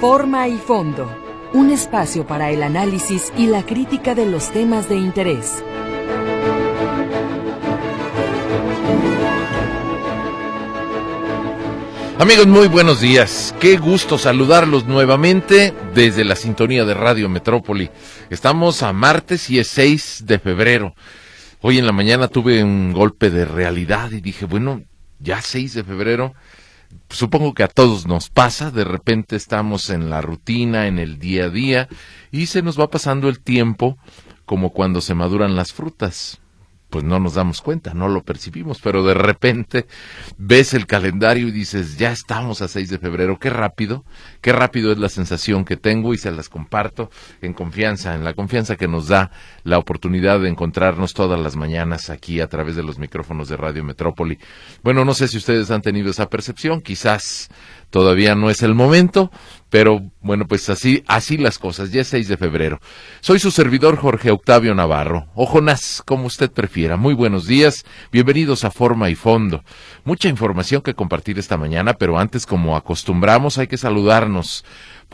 Forma y fondo. Un espacio para el análisis y la crítica de los temas de interés. Amigos, muy buenos días. Qué gusto saludarlos nuevamente desde la sintonía de Radio Metrópoli. Estamos a martes y es 6 de febrero. Hoy en la mañana tuve un golpe de realidad y dije, bueno, ya 6 de febrero. Supongo que a todos nos pasa, de repente estamos en la rutina, en el día a día, y se nos va pasando el tiempo como cuando se maduran las frutas pues no nos damos cuenta, no lo percibimos, pero de repente ves el calendario y dices, ya estamos a 6 de febrero, qué rápido, qué rápido es la sensación que tengo y se las comparto en confianza, en la confianza que nos da la oportunidad de encontrarnos todas las mañanas aquí a través de los micrófonos de Radio Metrópoli. Bueno, no sé si ustedes han tenido esa percepción, quizás todavía no es el momento, pero bueno, pues así, así las cosas, ya es 6 de febrero. Soy su servidor Jorge Octavio Navarro, o Jonás, como usted prefiera. Muy buenos días, bienvenidos a Forma y Fondo. Mucha información que compartir esta mañana, pero antes, como acostumbramos, hay que saludarnos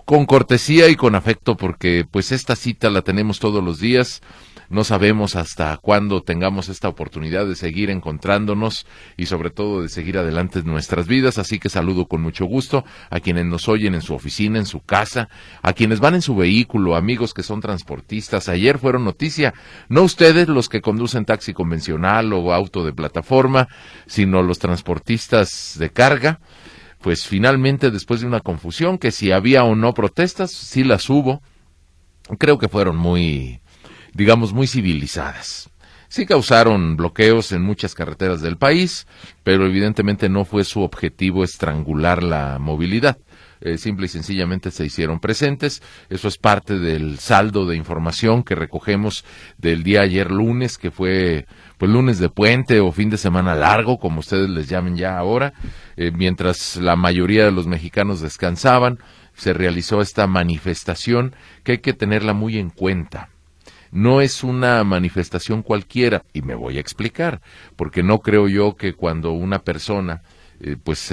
con cortesía y con afecto, porque pues esta cita la tenemos todos los días no sabemos hasta cuándo tengamos esta oportunidad de seguir encontrándonos y sobre todo de seguir adelante en nuestras vidas. Así que saludo con mucho gusto a quienes nos oyen en su oficina, en su casa, a quienes van en su vehículo, amigos que son transportistas. Ayer fueron noticia, no ustedes los que conducen taxi convencional o auto de plataforma, sino los transportistas de carga pues finalmente después de una confusión que si había o no protestas, sí las hubo. Creo que fueron muy digamos, muy civilizadas. Sí causaron bloqueos en muchas carreteras del país, pero evidentemente no fue su objetivo estrangular la movilidad. Eh, simple y sencillamente se hicieron presentes. Eso es parte del saldo de información que recogemos del día ayer lunes, que fue pues lunes de puente o fin de semana largo, como ustedes les llamen ya ahora, eh, mientras la mayoría de los mexicanos descansaban, se realizó esta manifestación que hay que tenerla muy en cuenta no es una manifestación cualquiera, y me voy a explicar, porque no creo yo que cuando una persona eh, pues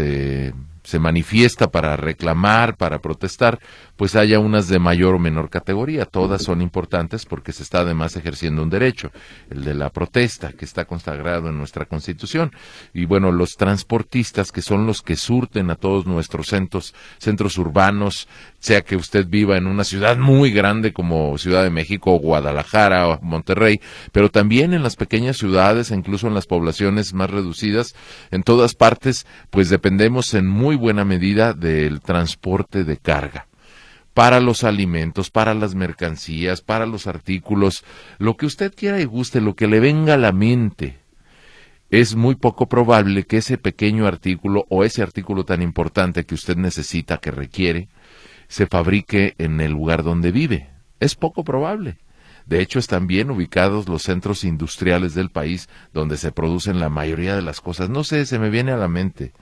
se manifiesta para reclamar, para protestar, pues haya unas de mayor o menor categoría. Todas son importantes porque se está además ejerciendo un derecho, el de la protesta, que está consagrado en nuestra Constitución. Y bueno, los transportistas, que son los que surten a todos nuestros centros, centros urbanos, sea que usted viva en una ciudad muy grande como Ciudad de México, Guadalajara o Monterrey, pero también en las pequeñas ciudades, incluso en las poblaciones más reducidas, en todas partes, pues dependemos en muy buena medida del transporte de carga para los alimentos, para las mercancías, para los artículos, lo que usted quiera y guste, lo que le venga a la mente. Es muy poco probable que ese pequeño artículo o ese artículo tan importante que usted necesita, que requiere, se fabrique en el lugar donde vive. Es poco probable. De hecho, están bien ubicados los centros industriales del país donde se producen la mayoría de las cosas. No sé, se me viene a la mente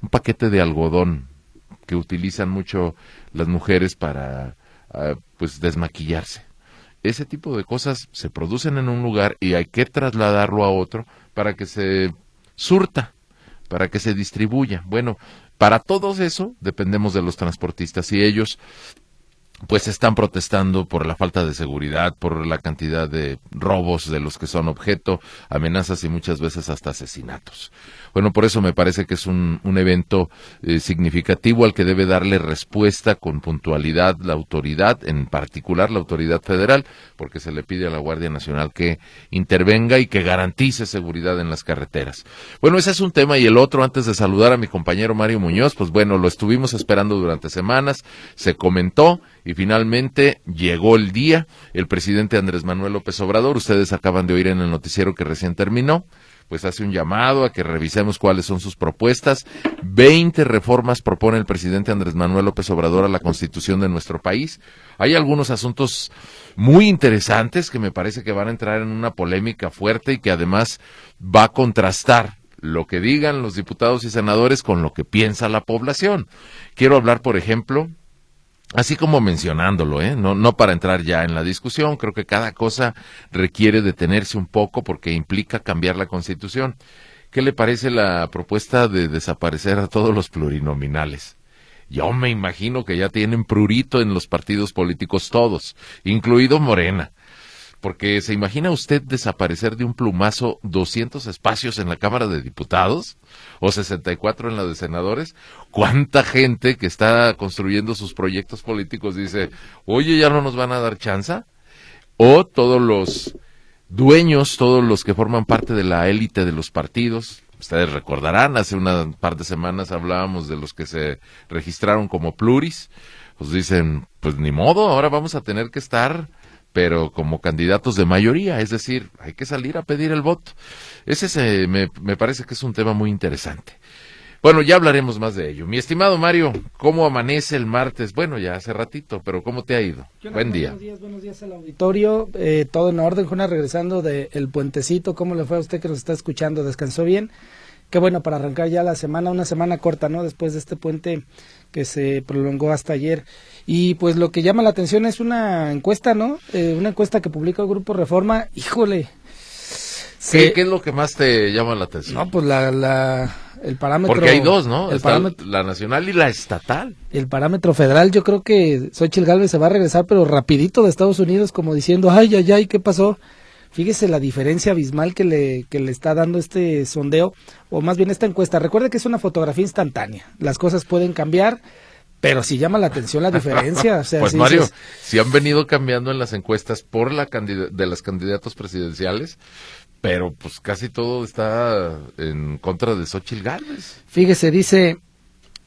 un paquete de algodón que utilizan mucho las mujeres para ah, pues desmaquillarse. Ese tipo de cosas se producen en un lugar y hay que trasladarlo a otro para que se surta, para que se distribuya. Bueno, para todo eso dependemos de los transportistas y ellos pues están protestando por la falta de seguridad, por la cantidad de robos de los que son objeto, amenazas y muchas veces hasta asesinatos. Bueno, por eso me parece que es un, un evento eh, significativo al que debe darle respuesta con puntualidad la autoridad, en particular la autoridad federal, porque se le pide a la Guardia Nacional que intervenga y que garantice seguridad en las carreteras. Bueno, ese es un tema y el otro, antes de saludar a mi compañero Mario Muñoz, pues bueno, lo estuvimos esperando durante semanas, se comentó, y finalmente llegó el día. El presidente Andrés Manuel López Obrador, ustedes acaban de oír en el noticiero que recién terminó, pues hace un llamado a que revisemos cuáles son sus propuestas. Veinte reformas propone el presidente Andrés Manuel López Obrador a la constitución de nuestro país. Hay algunos asuntos muy interesantes que me parece que van a entrar en una polémica fuerte y que además va a contrastar lo que digan los diputados y senadores con lo que piensa la población. Quiero hablar, por ejemplo, Así como mencionándolo, ¿eh? no, no para entrar ya en la discusión, creo que cada cosa requiere detenerse un poco porque implica cambiar la constitución. ¿Qué le parece la propuesta de desaparecer a todos los plurinominales? Yo me imagino que ya tienen prurito en los partidos políticos todos, incluido Morena. Porque se imagina usted desaparecer de un plumazo 200 espacios en la Cámara de Diputados o 64 en la de senadores. ¿Cuánta gente que está construyendo sus proyectos políticos dice, oye, ya no nos van a dar chanza? O todos los dueños, todos los que forman parte de la élite de los partidos, ustedes recordarán, hace un par de semanas hablábamos de los que se registraron como pluris, pues dicen, pues ni modo, ahora vamos a tener que estar pero como candidatos de mayoría, es decir, hay que salir a pedir el voto. Ese me, me parece que es un tema muy interesante. Bueno, ya hablaremos más de ello. Mi estimado Mario, ¿cómo amanece el martes? Bueno, ya hace ratito, pero ¿cómo te ha ido? Buen día. Buenos días, buenos días al auditorio. Eh, todo en orden, Juana, regresando del puentecito. ¿Cómo le fue a usted que nos está escuchando? ¿Descansó bien? Qué bueno para arrancar ya la semana, una semana corta, ¿no? Después de este puente que se prolongó hasta ayer. Y pues lo que llama la atención es una encuesta, ¿no? Eh, una encuesta que publicó el Grupo Reforma. Híjole. ¿Qué, es lo que más te llama la atención? No, pues la, la, el parámetro. Porque hay dos, ¿no? El parámetro, la nacional y la estatal. El parámetro federal, yo creo que Xochitl Galvez se va a regresar, pero rapidito de Estados Unidos, como diciendo, ay, ay, ay, ¿qué pasó? Fíjese la diferencia abismal que le, que le está dando este sondeo, o más bien esta encuesta. Recuerde que es una fotografía instantánea. Las cosas pueden cambiar, pero sí llama la atención la diferencia. pues Mario, si han venido cambiando en las encuestas por la de los candidatos presidenciales, pero pues casi todo está en contra de Xochitl Gálvez. Fíjese, dice,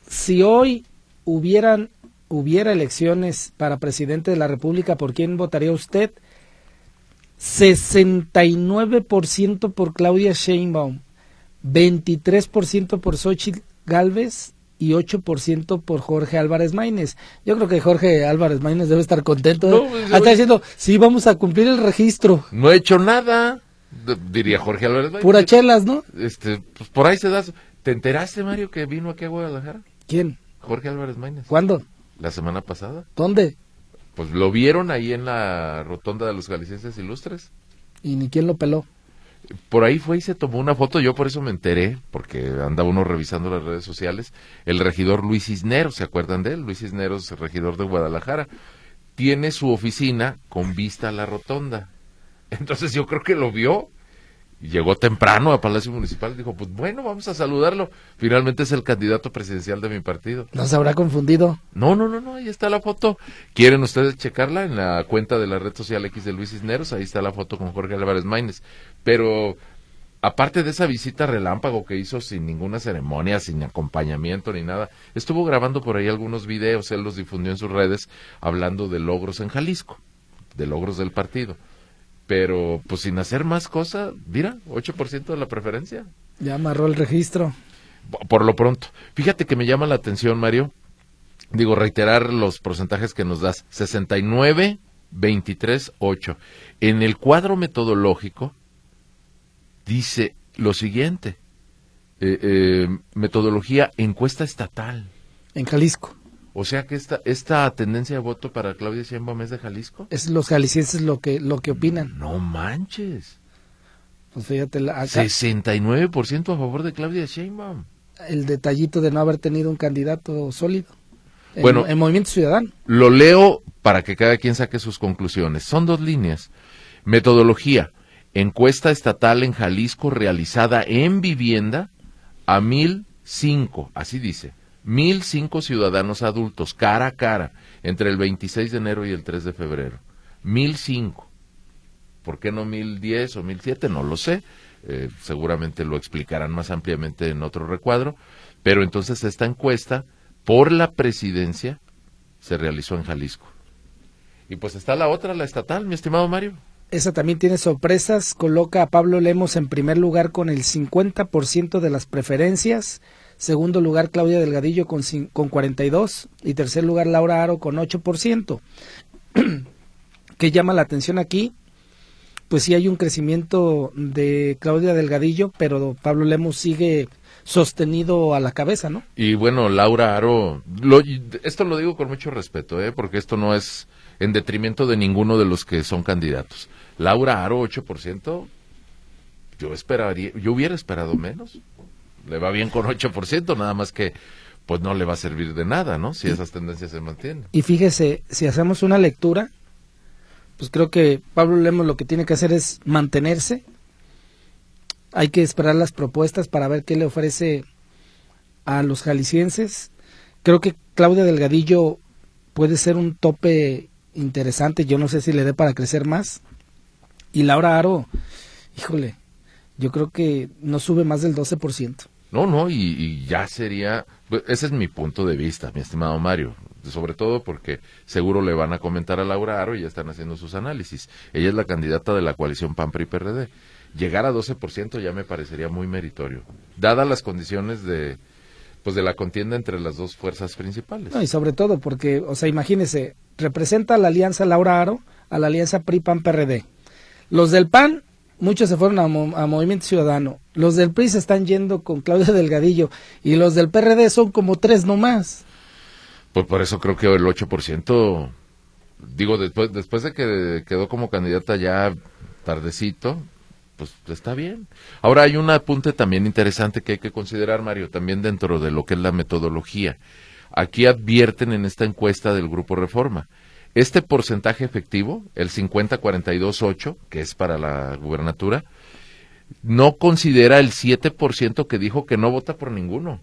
si hoy hubieran hubiera elecciones para presidente de la República, ¿por quién votaría usted? 69% por Claudia Sheinbaum, 23% por Xochitl Galvez y 8% por Jorge Álvarez Maínez. Yo creo que Jorge Álvarez Maínez debe estar contento. ¿eh? Pues, está diciendo, sí, vamos a cumplir el registro. No he hecho nada, diría Jorge Álvarez Maínez. Pura chelas, ¿no? Este, pues por ahí se da. ¿Te enteraste, Mario, que vino aquí a Guadalajara? ¿Quién? Jorge Álvarez Maínez. ¿Cuándo? La semana pasada. ¿Dónde? Pues lo vieron ahí en la rotonda de los galicienses ilustres. ¿Y ni quién lo peló? Por ahí fue y se tomó una foto, yo por eso me enteré, porque anda uno revisando las redes sociales, el regidor Luis Cisneros, ¿se acuerdan de él? Luis Cisneros, regidor de Guadalajara, tiene su oficina con vista a la rotonda. Entonces yo creo que lo vio llegó temprano a Palacio Municipal y dijo, pues bueno, vamos a saludarlo. Finalmente es el candidato presidencial de mi partido. ¿No se habrá confundido? No, no, no, no, ahí está la foto. ¿Quieren ustedes checarla en la cuenta de la red social X de Luis Cisneros? Ahí está la foto con Jorge Álvarez Maínez. Pero aparte de esa visita relámpago que hizo sin ninguna ceremonia, sin acompañamiento ni nada, estuvo grabando por ahí algunos videos, él los difundió en sus redes hablando de logros en Jalisco, de logros del partido pero pues sin hacer más cosas, mira, 8% de la preferencia. Ya amarró el registro. Por lo pronto. Fíjate que me llama la atención, Mario. Digo, reiterar los porcentajes que nos das. 69, 23, 8. En el cuadro metodológico dice lo siguiente. Eh, eh, metodología encuesta estatal. En Jalisco. O sea que esta, esta tendencia de voto para Claudia Sheinbaum es de Jalisco. Es los jaliscienses lo que, lo que opinan. No manches. Pues fíjate, acá, 69% a favor de Claudia Sheinbaum. El detallito de no haber tenido un candidato sólido. Bueno, en Movimiento Ciudadano. Lo leo para que cada quien saque sus conclusiones. Son dos líneas. Metodología. Encuesta estatal en Jalisco realizada en vivienda a 1005. Así dice mil cinco ciudadanos adultos cara a cara entre el 26 de enero y el 3 de febrero. Mil cinco. ¿Por qué no mil diez o mil siete? No lo sé. Eh, seguramente lo explicarán más ampliamente en otro recuadro. Pero entonces esta encuesta por la presidencia se realizó en Jalisco. Y pues está la otra, la estatal, mi estimado Mario. Esa también tiene sorpresas. Coloca a Pablo Lemos en primer lugar con el 50% de las preferencias Segundo lugar, Claudia Delgadillo con, con 42. Y tercer lugar, Laura Aro con 8%. ¿Qué llama la atención aquí? Pues sí hay un crecimiento de Claudia Delgadillo, pero Pablo Lemos sigue sostenido a la cabeza, ¿no? Y bueno, Laura Aro, lo, esto lo digo con mucho respeto, ¿eh? porque esto no es en detrimento de ninguno de los que son candidatos. Laura Aro, 8%, yo esperaría, yo hubiera esperado menos le va bien con 8%, nada más que pues no le va a servir de nada, ¿no? Si esas tendencias se mantienen. Y fíjese, si hacemos una lectura, pues creo que Pablo Lemos lo que tiene que hacer es mantenerse. Hay que esperar las propuestas para ver qué le ofrece a los jaliscienses. Creo que Claudia Delgadillo puede ser un tope interesante. Yo no sé si le dé para crecer más. Y Laura Aro, híjole, yo creo que no sube más del 12%. No, no, y, ya sería, pues, ese es mi punto de vista, mi estimado Mario, sobre todo porque seguro le van a comentar a Laura Aro y ya están haciendo sus análisis. Ella es la candidata de la coalición PAN-PRI-PRD. Llegar a 12% ya me parecería muy meritorio, dadas las condiciones de, pues de la contienda entre las dos fuerzas principales. No, y sobre todo porque, o sea, imagínese, representa a la alianza Laura Aro, a la alianza PRI-PAN-PRD. Los del PAN muchos se fueron a, Movimiento Ciudadano. Los del PRI se están yendo con Claudia Delgadillo y los del PRD son como tres nomás. Pues por eso creo que el 8%, digo, después, después de que quedó como candidata ya tardecito, pues está bien. Ahora hay un apunte también interesante que hay que considerar, Mario, también dentro de lo que es la metodología. Aquí advierten en esta encuesta del Grupo Reforma este porcentaje efectivo, el 50-42-8, que es para la gubernatura, no considera el 7% que dijo que no vota por ninguno.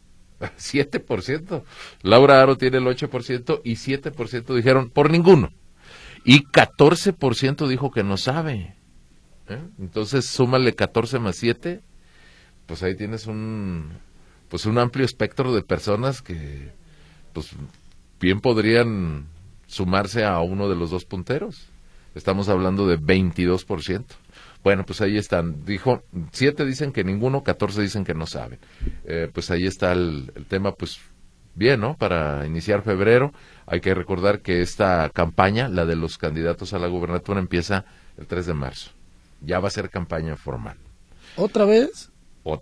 7%. Laura Aro tiene el 8% y 7% dijeron por ninguno. Y 14% dijo que no sabe. ¿eh? Entonces, súmale 14 más 7, pues ahí tienes un pues un amplio espectro de personas que pues bien podrían sumarse a uno de los dos punteros. Estamos hablando de 22%. Bueno, pues ahí están. Dijo, siete dicen que ninguno, 14 dicen que no saben. Eh, pues ahí está el, tema, pues bien, ¿no? Para iniciar febrero, hay que recordar que esta campaña, la de los candidatos a la gubernatura, empieza el 3 de marzo. Ya va a ser campaña formal. ¿Otra vez?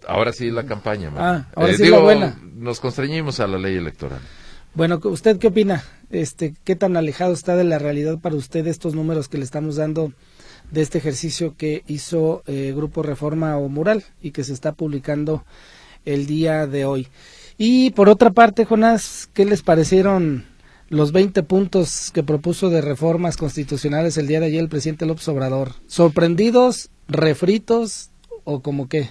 ahora sí la campaña. Ah, ahora eh, sí la buena. Nos constreñimos a la ley electoral. Bueno, ¿usted qué opina? Este, ¿Qué tan alejado está de la realidad para usted estos números que le estamos dando de este ejercicio que hizo eh, Grupo Reforma o Mural y que se está publicando el día de hoy? Y por otra parte, Jonás, ¿qué les parecieron los 20 puntos que propuso de reformas constitucionales el día de ayer el presidente López Obrador? ¿Sorprendidos, refritos o como qué?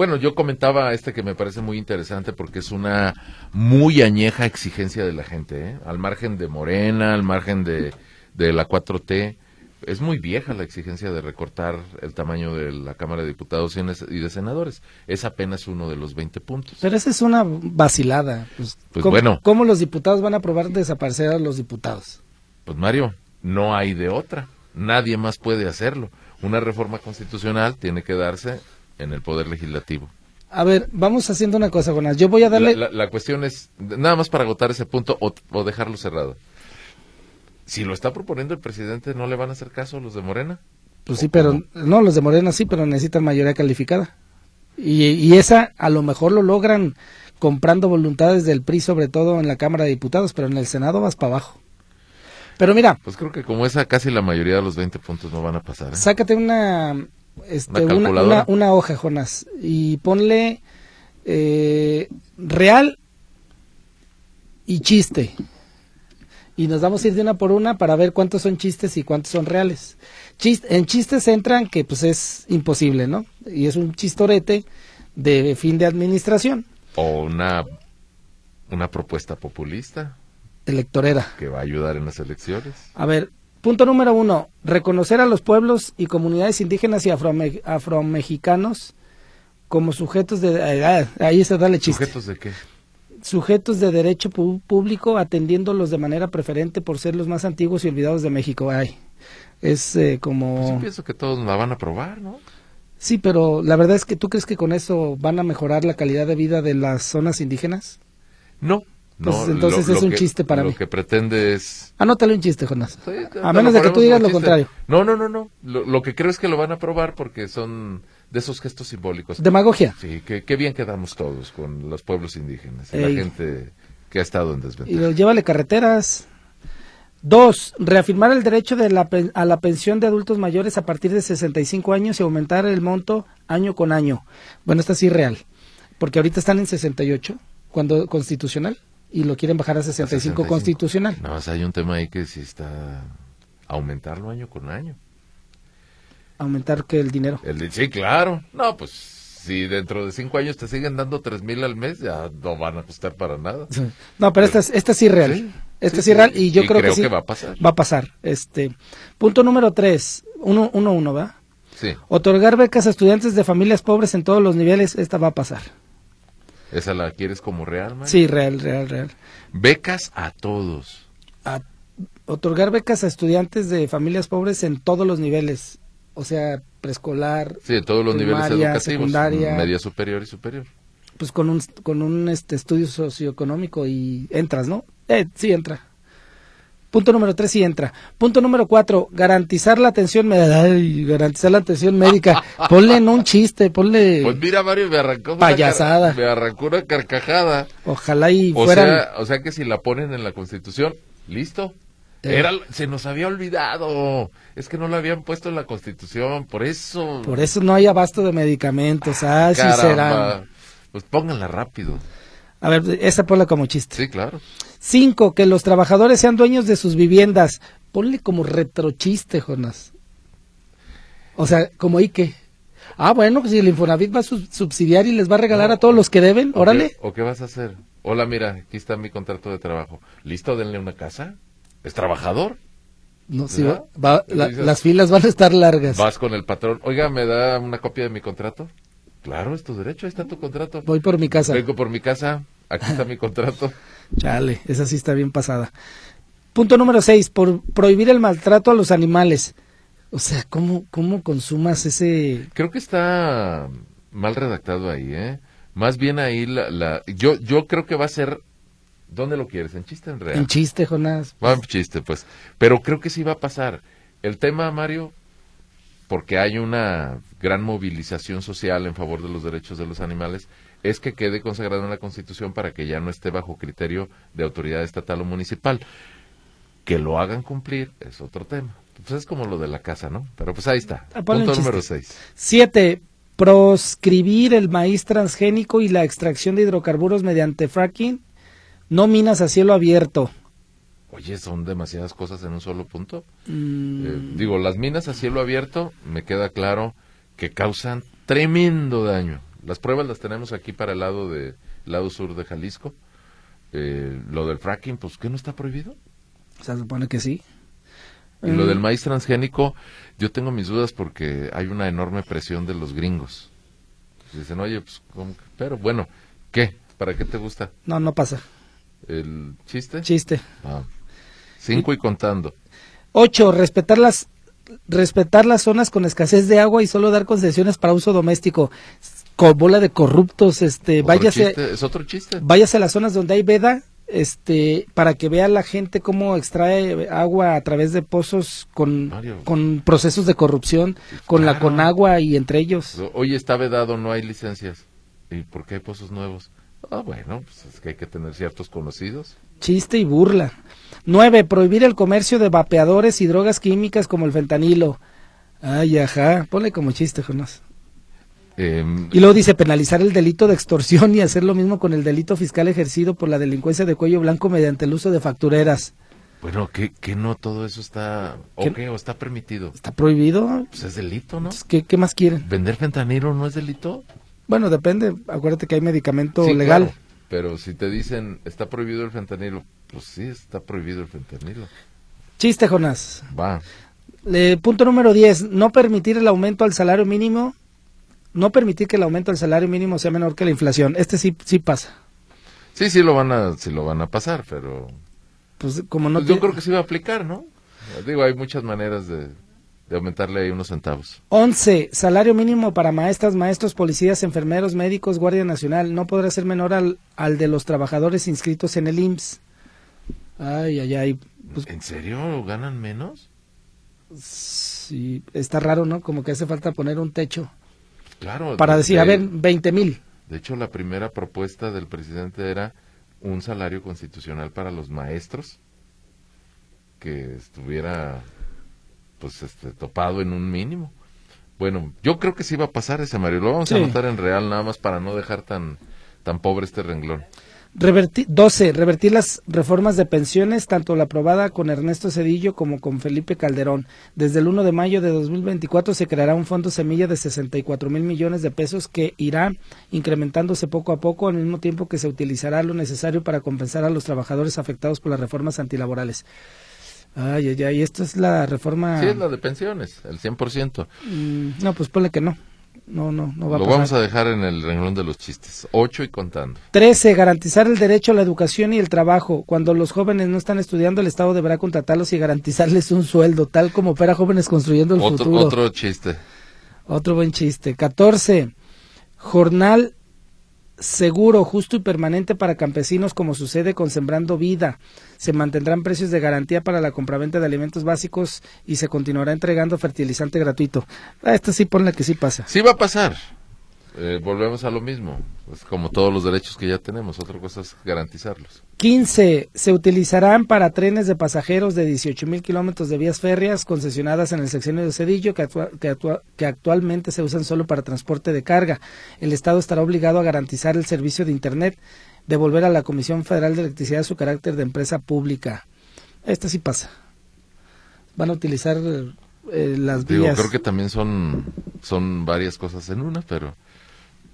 Bueno, yo comentaba este que me parece muy interesante porque es una muy añeja exigencia de la gente, ¿eh? al margen de Morena, al margen de, de la 4T. Es muy vieja la exigencia de recortar el tamaño de la Cámara de Diputados y de Senadores. Es apenas uno de los 20 puntos. Pero esa es una vacilada. Pues, pues ¿cómo, bueno. ¿Cómo los diputados van a aprobar desaparecer a los diputados? Pues Mario, no hay de otra. Nadie más puede hacerlo. Una reforma constitucional tiene que darse en el Poder Legislativo. A ver, vamos haciendo una cosa, Jonás. Yo voy a darle... La, cuestión es, nada más para agotar ese punto o, dejarlo cerrado. Si lo está proponiendo el presidente, ¿no le van a hacer caso los de Morena? Pues sí, pero... No, los de Morena sí, pero necesitan mayoría calificada. Y, y esa a lo mejor lo logran comprando voluntades del PRI, sobre todo en la Cámara de Diputados, pero en el Senado vas para abajo. Pero mira. Pues creo que como esa casi la mayoría de los 20 puntos no van a pasar. ¿eh? Sácate una, este, una, una, hoja, Jonas, y ponle eh, real y chiste. Y nos vamos a ir de una por una para ver cuántos son chistes y cuántos son reales. en chistes entran que pues es imposible, ¿no? Y es un chistorete de fin de administración. O una, una propuesta populista. Electorera. Que va a ayudar en las elecciones. A ver, Punto número uno, reconocer a los pueblos y comunidades indígenas y afromexicanos como sujetos de... ahí se dale chiste. ¿Sujetos de qué? Sujetos de derecho público atendiéndolos de manera preferente por ser los más antiguos y olvidados de México. Ay, es eh, como... Pues yo pienso que todos la van a probar, ¿no? Sí, pero la verdad es que tú crees que con eso van a mejorar la calidad de vida de las zonas indígenas? No, pues entonces es un chiste para mí. Lo que pretende es... Anótale un chiste, Jonás. a menos de que tú digas lo contrario. No, no, no, no. Lo, que creo es que lo van a probar porque son de esos gestos simbólicos. Demagogia. Sí, que, bien quedamos todos con los pueblos indígenas y la gente que ha estado en desventaja. Y llévale carreteras. Dos, reafirmar el derecho de la, a la pensión de adultos mayores a partir de 65 años y aumentar el monto año con año. Bueno, esta sí es real, porque ahorita están en 68 cuando constitucional y lo quieren bajar a 65, constitucional. Nada más hay un tema ahí que si está aumentarlo año con año. Aumentar que el dinero. El, sí, claro. No, pues si dentro de cinco años te siguen dando tres mil al mes, ya no van a costar para nada. No, pero, esta, es, esta es irreal. esta es irreal y yo creo, que, sí va a pasar. Va a pasar. Este, punto número tres, uno, uno, uno, ¿va? Sí. Otorgar becas a estudiantes de familias pobres en todos los niveles, esta va a pasar. ¿Esa la quieres como real? Sí, real, real, real. Becas a todos. A, otorgar becas a estudiantes de familias pobres en todos los niveles. O sea, preescolar. Sí, en todos los niveles educativos. Secundaria. Media superior y superior. Pues con un, con un este, estudio socioeconómico y entras, ¿no? Eh, sí, entra. Punto número tres, sí entra. Punto número cuatro, garantizar la atención médica. garantizar la atención médica. ponle en un chiste, ponle. Pues mira, Mario, me arrancó payasada. me arrancó una carcajada. Ojalá y o Sea, o sea que si la ponen en la Constitución, listo. Eh. Era, se nos había olvidado. Es que no lo habían puesto en la Constitución, por eso. Por eso no hay abasto de medicamentos. Ah, sí será. Pues pónganla rápido. A ver, esa ponla como chiste. Sí, claro. Cinco, que los trabajadores sean dueños de sus viviendas. Ponle como retrochiste, Jonas. O sea, como que. Ah, bueno, si el Infonavit va a subsidiar y les va a regalar a todos los que deben, órale. ¿O qué vas a hacer? Hola, mira, aquí está mi contrato de trabajo. ¿Listo? Denle una casa. ¿Es trabajador? No, sí, va, las filas van a estar largas. Vas con el patrón. Oiga, ¿me da una copia de mi contrato? Claro, es tu derecho, ahí está tu contrato. Voy por mi casa. Vengo por mi casa, aquí está mi contrato. Chale, esa sí está bien pasada. Punto número seis, por prohibir el maltrato a los animales. O sea, ¿cómo, cómo consumas ese...? Creo que está mal redactado ahí, ¿eh? Más bien ahí la... la... Yo, yo creo que va a ser ¿Dónde lo quieres? ¿En chiste en real? En chiste, Jonás. En chiste, pues. Pero creo que sí va a pasar. El tema, Mario, porque hay una gran movilización social en favor de los derechos de los animales, es que quede consagrado en la Constitución para que ya no esté bajo criterio de autoridad estatal o municipal. Que lo hagan cumplir es otro tema. Pues es como lo de la casa, ¿no? Pero pues ahí está. Ah, Punto número seis. Siete. Proscribir el maíz transgénico y la extracción de hidrocarburos mediante fracking no minas a cielo abierto. Oye, son demasiadas cosas en un solo punto. Mm. Eh, digo, las minas a cielo abierto, me queda claro que causan tremendo daño. Las pruebas las tenemos aquí para el lado de lado sur de Jalisco. Eh, lo del fracking, pues, ¿qué no está prohibido? Se supone que sí. Y lo del mm. maíz transgénico, yo tengo mis dudas porque hay una enorme presión de los gringos. Dicen, oye, pues, ¿cómo? pero bueno, ¿qué? ¿Para qué te gusta? No, no pasa el chiste? Chiste. Ah. Cinco y contando. Ocho, respetar las, respetar las zonas con escasez de agua y solo dar concesiones para uso doméstico. Bola de corruptos, este, váyase. es otro chiste. Váyase a las zonas donde hay veda, este, para que vea la gente cómo extrae agua a través de pozos con, con procesos de corrupción, con la Conagua y entre ellos. Oye, está vedado, no hay licencias. ¿Y por qué hay pozos nuevos? Ah, bueno, pues es que hay que tener ciertos conocidos. Chiste y burla. Nueve, prohibir el comercio de vapeadores y drogas químicas como el fentanilo. Ay, ajá, ponle como chiste, Jonás. Em, y luego dice penalizar el delito de extorsión y hacer lo mismo con el delito fiscal ejercido por la delincuencia de cuello blanco mediante el uso de factureras. Bueno, que, que no todo eso está o qué, o está permitido. Está prohibido. Pues es delito, ¿no? ¿Qué, ¿Qué más quieren? ¿Vender fentanilo no es delito? Bueno, depende. Acuérdate que hay medicamento legal. pero si te dicen está prohibido el fentanilo, pues sí, está prohibido el fentanilo. Chiste, Jonás. Va. punto número 10. No permitir el aumento al salario mínimo. No permitir que el aumento al salario mínimo sea menor que la inflación. Este sí, sí pasa. Sí, sí lo van a, sí lo van a pasar, pero. Pues como no. Pues yo creo que sí va a aplicar, ¿no? Digo, hay muchas maneras de, de aumentarle ahí unos centavos. 11. Salario mínimo para maestras, maestros, policías, enfermeros, médicos, Guardia Nacional. No podrá ser menor al, al de los trabajadores inscritos en el IMSS. Ay, ay, ay. Pues ¿En serio ganan menos? Sí, está raro, ¿no? Como que hace falta poner un techo. Claro. Para decir, a ver, 20 mil. De hecho, la primera propuesta del presidente era un salario constitucional para los maestros que estuviera pues este, topado en un mínimo. Bueno, yo creo que sí va a pasar ese Mario. Lo vamos a anotar en real nada más para no dejar tan, tan pobre este renglón. Revertir, 12. Revertir las reformas de pensiones, tanto la aprobada con Ernesto Cedillo como con Felipe Calderón. Desde el 1 de mayo de 2024 se creará un fondo semilla de 64 mil millones de pesos que irá incrementándose poco a poco al mismo tiempo que se utilizará lo necesario para compensar a los trabajadores afectados por las reformas antilaborales. Ay, ay, ay, esto es la reforma... Sí, es la de pensiones, el 100%. Mm, no, pues ponle que no. No, no, no va Lo a pasar. vamos a dejar en el renglón de los chistes. Ocho y contando. 13. Garantizar el derecho a la educación y el trabajo. Cuando los jóvenes no están estudiando, el Estado deberá contratarlos y garantizarles un sueldo, tal como opera Jóvenes Construyendo el Otro, Futuro. otro chiste. Otro buen chiste. 14. Jornal seguro, justo y permanente para campesinos, como sucede con Sembrando Vida. Se mantendrán precios de garantía para la compraventa de alimentos básicos y se continuará entregando fertilizante gratuito. Ah, esta sí ponle que sí pasa. Sí va a pasar. Eh, volvemos a lo mismo. Es como todos los derechos que ya tenemos. Otra cosa es garantizarlos. 15. Se utilizarán para trenes de pasajeros de 18 mil kilómetros de vías férreas concesionadas en el sexenio de Cedillo que, actua- que actua- que actualmente se usan solo para transporte de carga. El Estado estará obligado a garantizar el servicio de Internet, devolver a la Comisión Federal de Electricidad su carácter de empresa pública. Esta sí pasa. Van a utilizar eh, las Digo, vías. creo que también son, son varias cosas en una, pero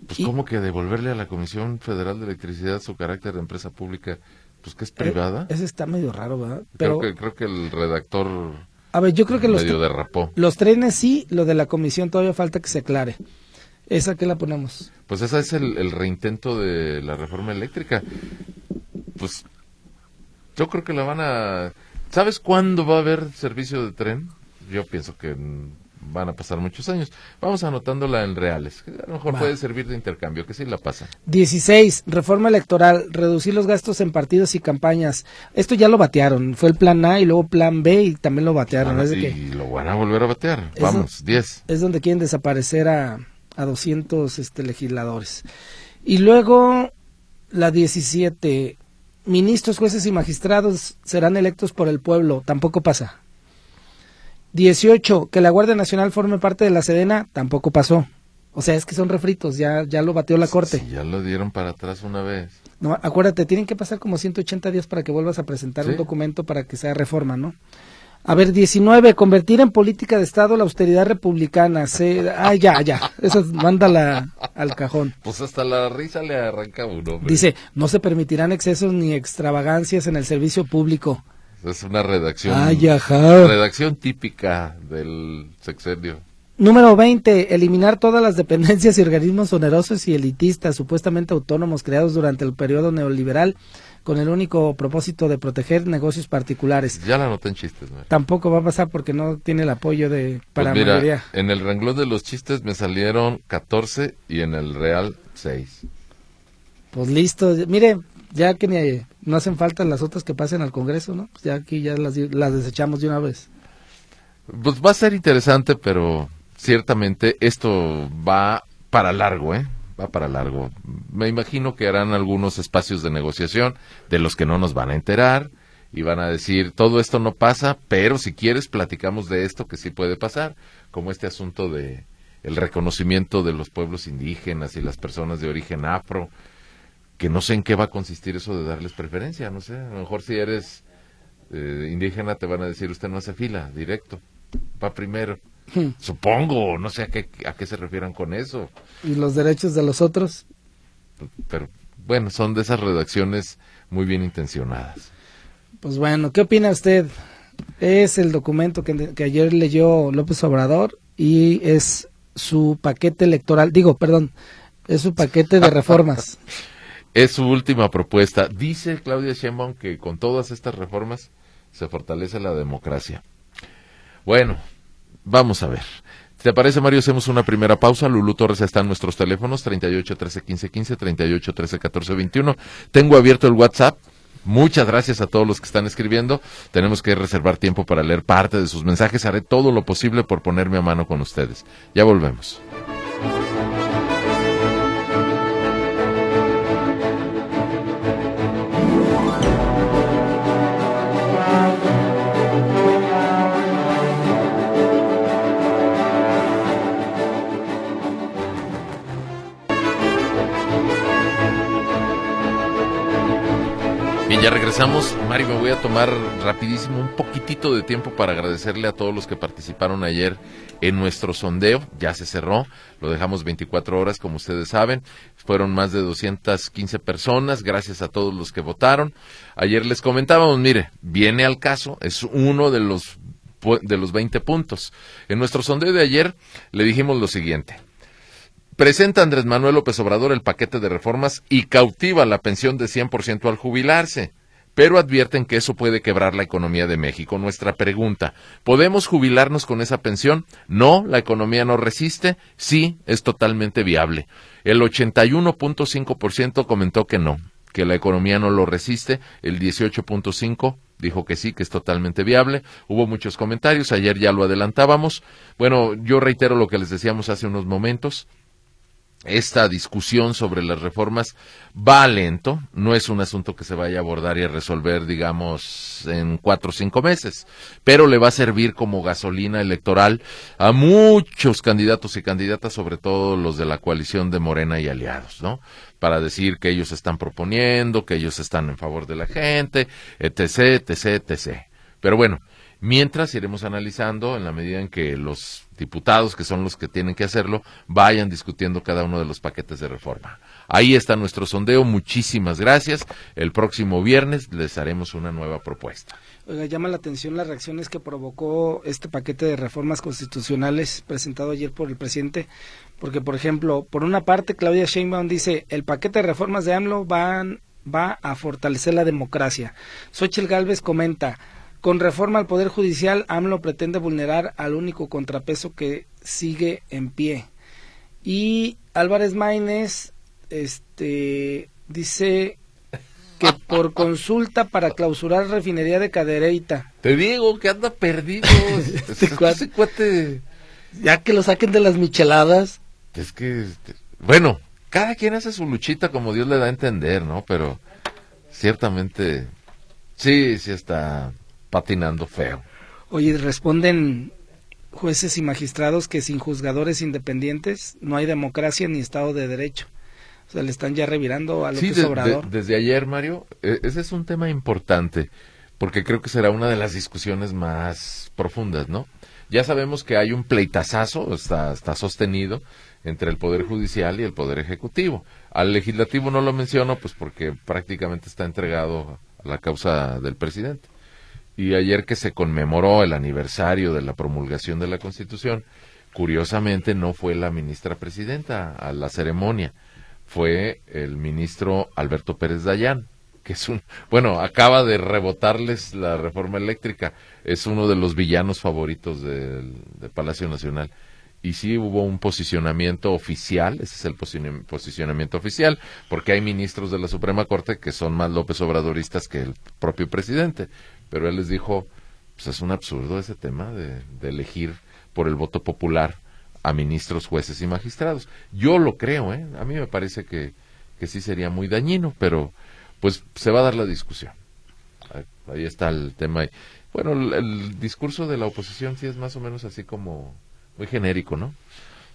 pues Y- como que devolverle a la Comisión Federal de Electricidad su carácter de empresa pública, pues que es Eh, privada. ese está medio raro, ¿verdad? Pero, creo que creo que el redactor a ver, yo creo que los, medio derrapó. los trenes sí, lo de la comisión todavía falta que se aclare. ¿Esa que la ponemos? Pues ese es el, el reintento de la reforma eléctrica. Pues yo creo que la van a... ¿Sabes cuándo va a haber servicio de tren? Yo pienso que van a pasar muchos años. Vamos anotándola en reales. A lo mejor Va. puede servir de intercambio, que sí la pasa. 16. Reforma electoral. Reducir los gastos en partidos y campañas. Esto ya lo batearon. Fue el plan A y luego plan B y también lo batearon. Ah, y que lo van a volver a batear. Vamos, 10. es donde quieren desaparecer a, a 200 este, legisladores. Y luego la 17. Ministros, jueces y magistrados serán electos por el pueblo. Tampoco pasa. 18. Que la Guardia Nacional forme parte de la Sedena. Tampoco pasó. O sea, es que son refritos. Ya, ya lo bateó la Corte. Ya lo dieron para atrás una vez. No, acuérdate, tienen que pasar como 180 días para que vuelvas a presentar un documento para que sea reforma, ¿no? A ver, 19, convertir en política de Estado la austeridad republicana. Se, ah, ya, ya, eso mándala al cajón. Pues hasta la risa le arranca uno. hombre. Dice, no se permitirán excesos ni extravagancias en el servicio público. Es una redacción. Ay, ajá. Redacción típica del sexenio. Número 20, eliminar todas las dependencias y organismos onerosos y elitistas supuestamente autónomos creados durante el periodo neoliberal con el único propósito de proteger negocios particulares. Ya la anoté en chistes, ¿no? Tampoco va a pasar porque no tiene el apoyo de para Pues mira, mayoría. en el renglón de los chistes me salieron 14 y en el real 6. Pues listo, mire, ya que ni, no hacen falta las otras que pasen al Congreso, ¿no? Pues ya aquí ya las, las desechamos de una vez. Pues va a ser interesante, pero ciertamente esto va para largo, ¿eh? Va para largo. Me imagino que harán algunos espacios de negociación de los que no nos van a enterar y van a decir, todo esto no pasa, pero si quieres platicamos de esto que sí puede pasar, como este asunto de el reconocimiento de los pueblos indígenas y las personas de origen afro, que no sé en qué va a consistir eso de darles preferencia, no sé, a lo mejor si eres eh, indígena te van a decir usted no hace fila, directo, va primero. Hmm. Supongo, no sé a qué, a qué se refieran con eso, Y los derechos de los otros, pero bueno, son de esas redacciones muy bien intencionadas. pues bueno, ¿qué opina usted? Es el documento que, que ayer leyó López Obrador y es su paquete electoral, digo, perdón, es su paquete de reformas. Es su última propuesta. Dice Claudia Sheinbaum que con todas estas reformas se fortalece la democracia. Bueno, vamos a ver. ¿Te parece, Mario? Hacemos una primera pausa. Lulú Torres está en nuestros teléfonos 38 13 15 15, 38 13 14 21. Tengo abierto el WhatsApp. Muchas gracias a todos los que están escribiendo. Tenemos que reservar tiempo para leer parte de sus mensajes. Haré todo lo posible por ponerme a mano con ustedes. Ya volvemos. Ya regresamos. Mario, me voy a tomar rapidísimo un poquitito de tiempo para agradecerle a todos los que participaron ayer en nuestro sondeo. Ya se cerró, lo dejamos 24 horas, como ustedes saben. Fueron más de 215 personas, gracias a todos los que votaron. Ayer les comentábamos, mire, viene al caso, es uno de los, de los 20 puntos. En nuestro sondeo de ayer le dijimos lo siguiente. Presenta Andrés Manuel López Obrador el paquete de reformas y cautiva la pensión de 100% al jubilarse. Pero advierten que eso puede quebrar la economía de México. Nuestra pregunta, ¿podemos jubilarnos con esa pensión? No, la economía no resiste. Sí, es totalmente viable. El 81.5% comentó que no, que la economía no lo resiste. El 18.5% dijo que sí, que es totalmente viable. Hubo muchos comentarios, ayer ya lo adelantábamos. Bueno, yo reitero lo que les decíamos hace unos momentos esta discusión sobre las reformas va lento, no es un asunto que se vaya a abordar y a resolver, digamos, en cuatro o cinco meses, pero le va a servir como gasolina electoral a muchos candidatos y candidatas, sobre todo los de la coalición de Morena y aliados, ¿no? Para decir que ellos están proponiendo, que ellos están en favor de la gente, etc., etc., etc. Pero bueno, Mientras iremos analizando en la medida en que los diputados, que son los que tienen que hacerlo, vayan discutiendo cada uno de los paquetes de reforma. Ahí está nuestro sondeo. Muchísimas gracias. El próximo viernes les haremos una nueva propuesta. Oiga, llama la atención las reacciones que provocó este paquete de reformas constitucionales presentado ayer por el presidente, porque, por ejemplo, por una parte, Claudia Sheinbaum dice, el paquete de reformas de AMLO van, va a fortalecer la democracia. Xochitl Gálvez comenta, con reforma al Poder Judicial, AMLO pretende vulnerar al único contrapeso que sigue en pie. Y Álvarez Maínez este, dice que por consulta para clausurar refinería de Cadereyta. Te digo que anda perdido. este cuate, Ya que lo saquen de las micheladas. Es que, este, bueno, cada quien hace su luchita como Dios le da a entender, ¿no? Pero ciertamente, sí, sí está patinando feo. Oye, responden jueces y magistrados que sin juzgadores independientes no hay democracia ni Estado de Derecho. O sea, le están ya revirando a López sí, Obrador. desde ayer, Mario, e, ese es un tema importante, porque creo que será una de las discusiones más profundas, ¿no? Ya sabemos que hay un pleitazazo, está, está sostenido, entre el Poder Judicial y el Poder Ejecutivo. Al Legislativo no lo menciono, pues porque prácticamente está entregado a la causa del presidente y ayer que se conmemoró el aniversario de la promulgación de la Constitución, curiosamente no fue la ministra presidenta a la ceremonia, fue el ministro Alberto Pérez Dayán, que es un, bueno, acaba de rebotarles la reforma eléctrica, es uno de los villanos favoritos del, Palacio Nacional. Y sí hubo un posicionamiento oficial, ese es el posicionamiento oficial, porque hay ministros de la Suprema Corte que son más López Obradoristas que el propio presidente pero él les dijo, pues es un absurdo ese tema de, elegir por el voto popular a ministros, jueces y magistrados. Yo lo creo, ¿eh? A mí me parece que, que sí sería muy dañino, pero pues se va a dar la discusión. Ahí está el tema. Bueno, el, discurso de la oposición sí es más o menos así como muy genérico, ¿no?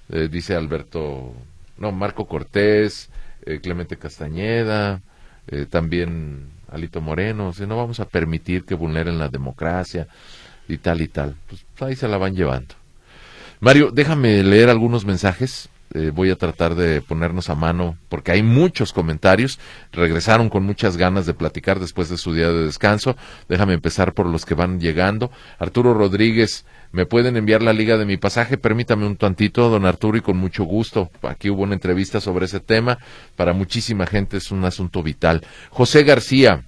Eh, dice Alberto, no, Marco Cortés, eh, Clemente Castañeda, eh, también Alito Moreno, si no vamos a permitir que vulneren la democracia y tal y tal. Pues ahí se la van llevando. Mario, déjame leer algunos mensajes. Eh, voy a tratar de ponernos a mano porque hay muchos comentarios. Regresaron con muchas ganas de platicar después de su día de descanso. Déjame empezar por los que van llegando. Arturo Rodríguez, ¿me pueden enviar la liga de mi pasaje? Permítame un tantito, don Arturo, y con mucho gusto. Aquí hubo una entrevista sobre ese tema. Para muchísima gente es un asunto vital. José García,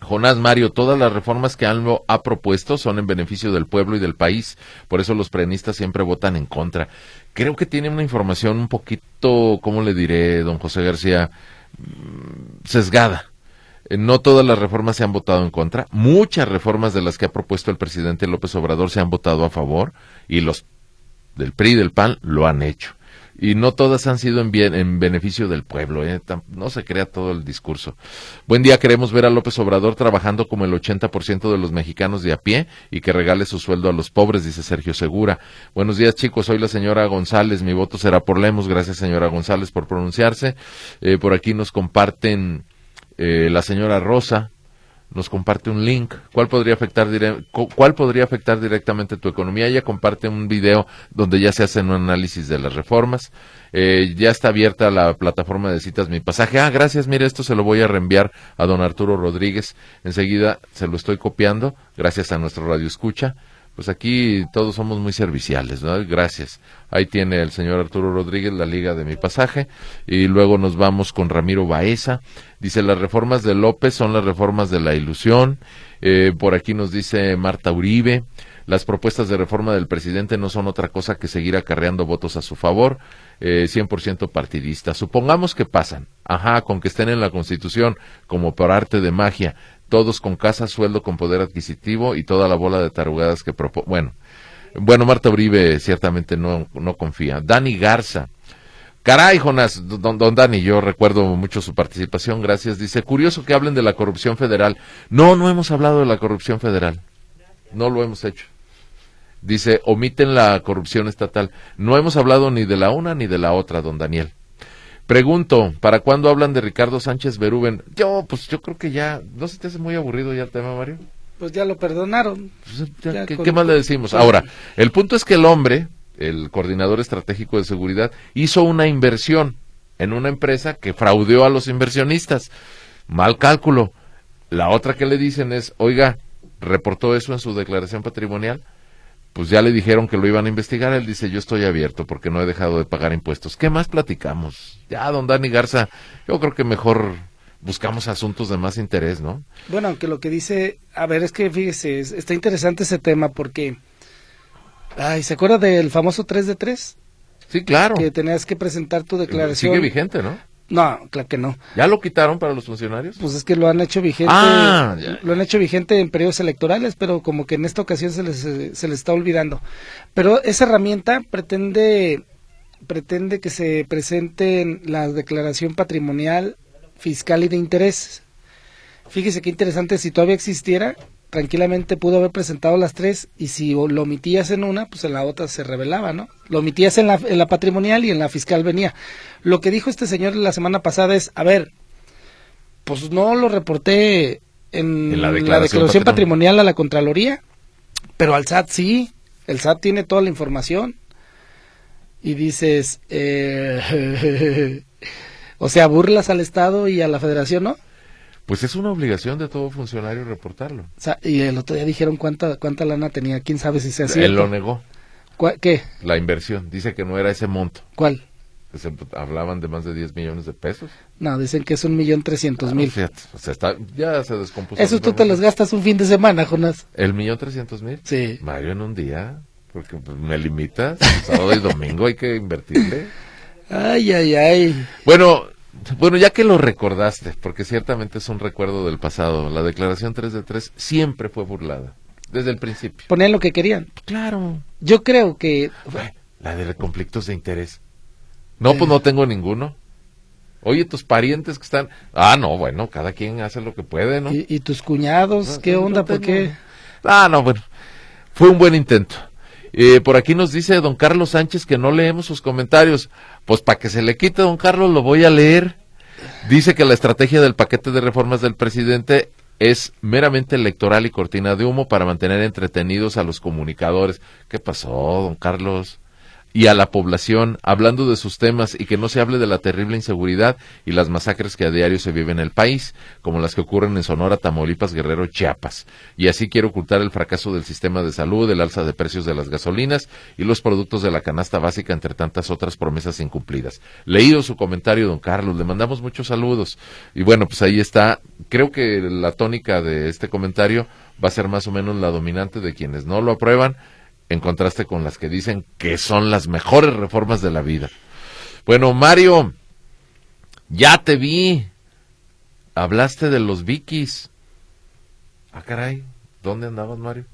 Jonás Mario, todas las reformas que AMLO ha propuesto son en beneficio del pueblo y del país, por eso los prenistas siempre votan en contra. Creo que tiene una información un poquito, ¿cómo le diré, don José García? Mm, sesgada. Eh, no todas las reformas se han votado en contra. Muchas reformas de las que ha propuesto el presidente López Obrador se han votado a favor y los del PRI y del PAN lo han hecho y no todas han sido en, bien, en beneficio del pueblo. ¿eh? No se crea todo el discurso. Buen día, queremos ver a López Obrador trabajando como el 80% de los mexicanos de a pie y que regale su sueldo a los pobres, dice Sergio Segura. Buenos días, chicos. Soy la señora González. Mi voto será por Lemos. Gracias, señora González, por pronunciarse. Eh, por aquí nos comparten eh, la señora Rosa. Nos comparte un link. ¿Cuál podría afectar dire- cu- cuál podría afectar directamente tu economía? Ella comparte un video donde ya se hace un análisis de las reformas. Eh, ya está abierta la plataforma de citas Mi Pasaje. Ah, gracias. Mire, esto se lo voy a reenviar a don Arturo Rodríguez. Enseguida se lo estoy copiando, gracias a nuestro radio escucha. Pues aquí todos somos muy serviciales, ¿no? Gracias. Ahí tiene el señor Arturo Rodríguez la liga de mi pasaje. Y luego nos vamos con Ramiro Baeza. Dice, las reformas de López son las reformas de la ilusión. Eh, por aquí nos dice Marta Uribe. Las propuestas de reforma del presidente no son otra cosa que seguir acarreando votos a su favor, eh, 100% partidista. Supongamos que pasan, ajá, con que estén en la Constitución, como por arte de magia, todos con casa, sueldo, con poder adquisitivo y toda la bola de tarugadas que propone. Bueno, bueno, Marta Uribe ciertamente no, no confía. Dani Garza. Caray, Jonas, don, don Dani, yo recuerdo mucho su participación, gracias. Dice, curioso que hablen de la corrupción federal. No, no hemos hablado de la corrupción federal. No lo hemos hecho. Dice, omiten la corrupción estatal. No hemos hablado ni de la una ni de la otra, don Daniel. Pregunto, ¿para cuándo hablan de Ricardo Sánchez Berúben? Yo, pues yo creo que ya, ¿no se te hace muy aburrido ya el tema, Mario? Pues ya lo perdonaron. Pues, ya, Ya ¿qué, con- qué más le decimos? Ahora, el punto es que el hombre, el coordinador estratégico de seguridad, hizo una inversión en una empresa que fraudeó a los inversionistas. Mal cálculo. La otra que le dicen es, oiga, reportó eso en su declaración patrimonial. Pues ya le dijeron que lo iban a investigar. Él dice, yo estoy abierto porque no he dejado de pagar impuestos. ¿Qué más platicamos? Ya, don Dani Garza, yo creo que mejor buscamos asuntos de más interés, ¿no? Bueno, aunque lo que dice, a ver, es que fíjese, es- está interesante ese tema porque, ay, ¿se acuerda del famoso 3 de 3? Sí, claro. Que tenías que presentar tu declaración. Sigue vigente, ¿no? No, claro que no. ¿Ya lo quitaron para los funcionarios? Pues es que lo han hecho vigente, Ah, ya. lo han hecho vigente en periodos electorales, pero como que en esta ocasión se les, eh, se les está olvidando. Pero esa herramienta pretende, pretende que se presente en la declaración patrimonial, fiscal y de intereses. Fíjese qué interesante, si todavía existiera, tranquilamente pudo haber presentado las tres y si lo omitías en una, pues en la otra se revelaba, ¿no? Lo omitías en la, en la patrimonial y en la fiscal venía. Lo que dijo este señor la semana pasada es, a ver, pues no lo reporté en, En la la declaración declaración, patrimonial. patrimonial a la Contraloría, pero al SAT sí, el SAT tiene toda la información. Y dices, eh, o sea, burlas al Estado y a la Federación, ¿no? Pues es una obligación de todo funcionario reportarlo. O sea, y el otro día dijeron cuánta cuánta lana tenía, quién sabe si se hacía. Él lo negó, ¿Qué? la inversión. Dice que no era ese monto. ¿Cuál? Que se hablaban de más de 10 millones de pesos. No, dicen que es un millón trescientos mil. Fíjate, o sea, está, ya se descompuso. Eso tú te los gastas un fin de semana, Jonás. ¿El millón trescientos mil? Sí. Mario, en un día. Porque pues, me limitas. Sábado y domingo hay que invertirle. Ay, ay, ay. Bueno, bueno, ya que lo recordaste, porque ciertamente es un recuerdo del pasado, la declaración 3 de 3 siempre fue burlada, desde el principio. Ponían lo que querían. Claro. Yo creo que La de conflictos de interés. No, pues no tengo ninguno. Oye, tus parientes que están... Ah, no, bueno, cada quien hace lo que puede, ¿no? ¿Y, y tus cuñados? No, ¿Qué no onda? ¿Por qué? Ah, no, bueno. Fue un buen intento. Eh, por aquí nos dice don Carlos Sánchez que no leemos sus comentarios. Pues para que se le quite, don Carlos, lo voy a leer. Dice que la estrategia del paquete de reformas del presidente es meramente electoral y cortina de humo para mantener entretenidos a los comunicadores. ¿Qué pasó, don Carlos? Y a la población, hablando de sus temas y que no se hable de la terrible inseguridad y las masacres que a diario se viven en el país, como las que ocurren en Sonora, Tamaulipas, Guerrero, Chiapas. Y así quiere ocultar el fracaso del sistema de salud, el alza de precios de las gasolinas y los productos de la canasta básica, entre tantas otras promesas incumplidas. Leído su comentario, don Carlos, le mandamos muchos saludos. Y bueno, pues ahí está. Creo que la tónica de este comentario va a ser más o menos la dominante de quienes no lo aprueban en contraste con las que dicen que son las mejores reformas de la vida. Bueno, Mario, ya te vi. Hablaste de los Vikis. Ah, caray. ¿Dónde andabas, Mario?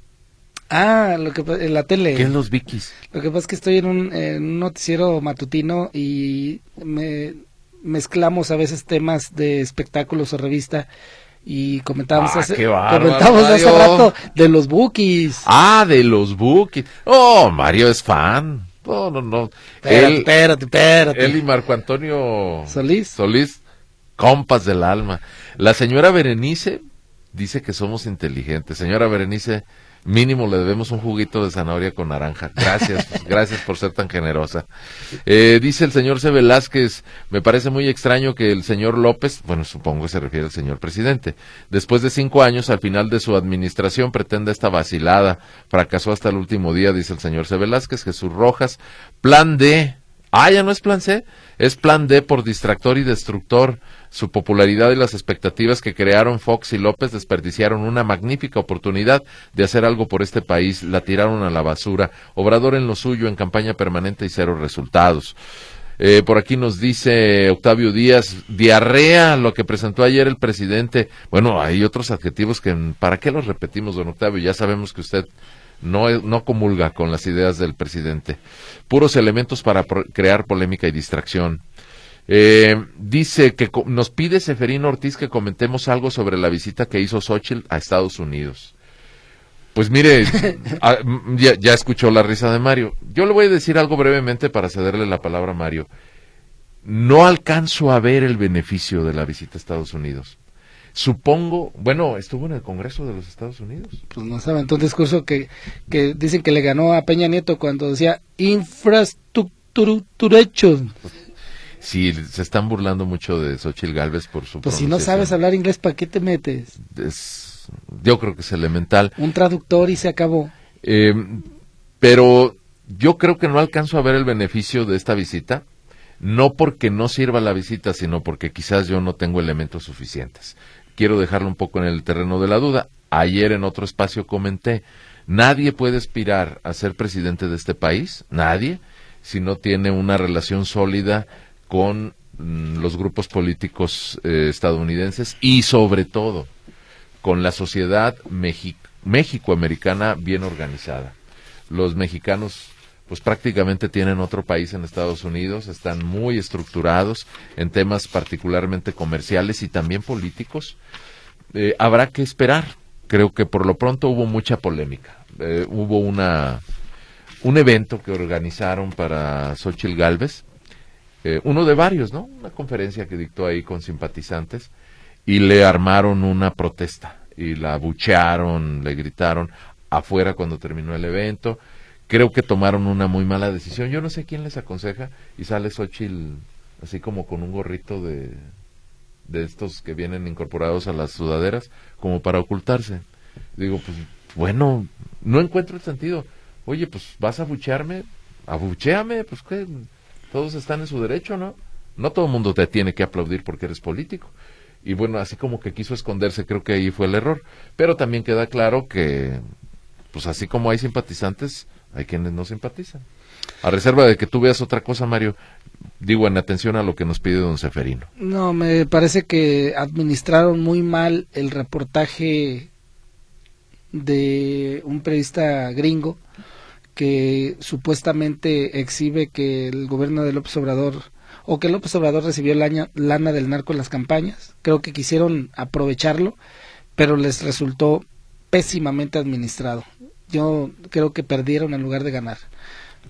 Ah, lo que en la tele. ¿Qué es los Vikis? Lo que pasa es que estoy en un, en un noticiero matutino y me mezclamos a veces temas de espectáculos o revista y comentábamos Ah, hace, comentábamos rato de los bookies. Ah, de los Bukis. Oh, Mario es fan. No, no, no. espérate, Él, espérate, espérate. él y Marco Antonio Solís. Solís, compas del alma. La señora Berenice dice que somos inteligentes. Señora Berenice, mínimo le debemos un juguito de zanahoria con naranja. Gracias, gracias por ser tan generosa. Eh, dice el señor C. Velázquez, me parece muy extraño que el señor López, bueno, supongo que se refiere al señor presidente, después de cinco años, al final de su administración, pretenda esta vacilada. Fracasó hasta el último día, dice el señor C. Velázquez, Jesús Rojas. Plan D. Ah, ya no es plan C, es plan D por distractor y destructor. Su popularidad y las expectativas que crearon Fox y López desperdiciaron una magnífica oportunidad de hacer algo por este país, la tiraron a la basura. Obrador en lo suyo, en campaña permanente y cero resultados. Eh, por aquí nos dice Octavio Díaz, diarrea, lo que presentó ayer el presidente. Bueno, hay otros adjetivos que, ¿para qué los repetimos, don Octavio? Ya sabemos que usted no, no comulga con las ideas del presidente. Puros elementos para crear polémica y distracción. Eh, dice que nos pide Seferino Ortiz que comentemos algo sobre la visita que hizo Xochitl a Estados Unidos. Pues mire, ya, escuchó la risa de Mario. Yo le voy a decir algo brevemente para cederle la palabra a Mario. No alcanzo a ver el beneficio de la visita a Estados Unidos. Supongo, bueno, estuvo en el Congreso de los Estados Unidos. Pues no sabe, entonces un discurso que, que dicen que le ganó a Peña Nieto cuando decía infraestructura Sí, se están burlando mucho de Xochitl Galvez por su Pues si no sabes hablar inglés, ¿para qué te metes? yo creo que es elemental. Un traductor y se acabó. Eh, pero yo creo que no alcanzo a ver el beneficio de esta visita, no porque no sirva la visita, sino porque quizás yo no tengo elementos suficientes. Quiero dejarlo un poco en el terreno de la duda. Ayer en otro espacio comenté, nadie puede aspirar a ser presidente de este país, nadie, si no tiene una relación sólida con mm, los grupos políticos eh, estadounidenses y sobre todo con la sociedad México-americana bien organizada. Los mexicanos pues prácticamente tienen otro país en Estados Unidos, están muy estructurados en temas particularmente comerciales y también políticos. Eh, habrá que esperar. Creo que por lo pronto hubo mucha polémica. Eh, hubo una un evento que organizaron para Xochitl Galvez, eh, uno de varios, ¿no? Una conferencia que dictó ahí con simpatizantes y le armaron una protesta y la abuchearon, le gritaron afuera cuando terminó el evento. Creo que tomaron una muy mala decisión. Yo no sé quién les aconseja y sale Xochitl así como con un gorrito de, de estos que vienen incorporados a las sudaderas como para ocultarse. Digo, pues bueno, no encuentro el sentido. Oye, pues vas a abuchearme, abucheame, pues qué todos están en su derecho, ¿no? No todo el mundo te tiene que aplaudir porque eres político. Y bueno, así como que quiso esconderse, creo que ahí fue el error. Pero también queda claro que, pues así como hay simpatizantes, hay quienes no simpatizan. A reserva de que tú veas otra cosa, Mario, digo en atención a lo que nos pide don Seferino. No, me parece que administraron muy mal el reportaje de un periodista gringo que supuestamente exhibe que el gobierno de López Obrador o que López Obrador recibió la lana del narco en las campañas. Creo que quisieron aprovecharlo, pero les resultó pésimamente administrado. Yo creo que perdieron en lugar de ganar.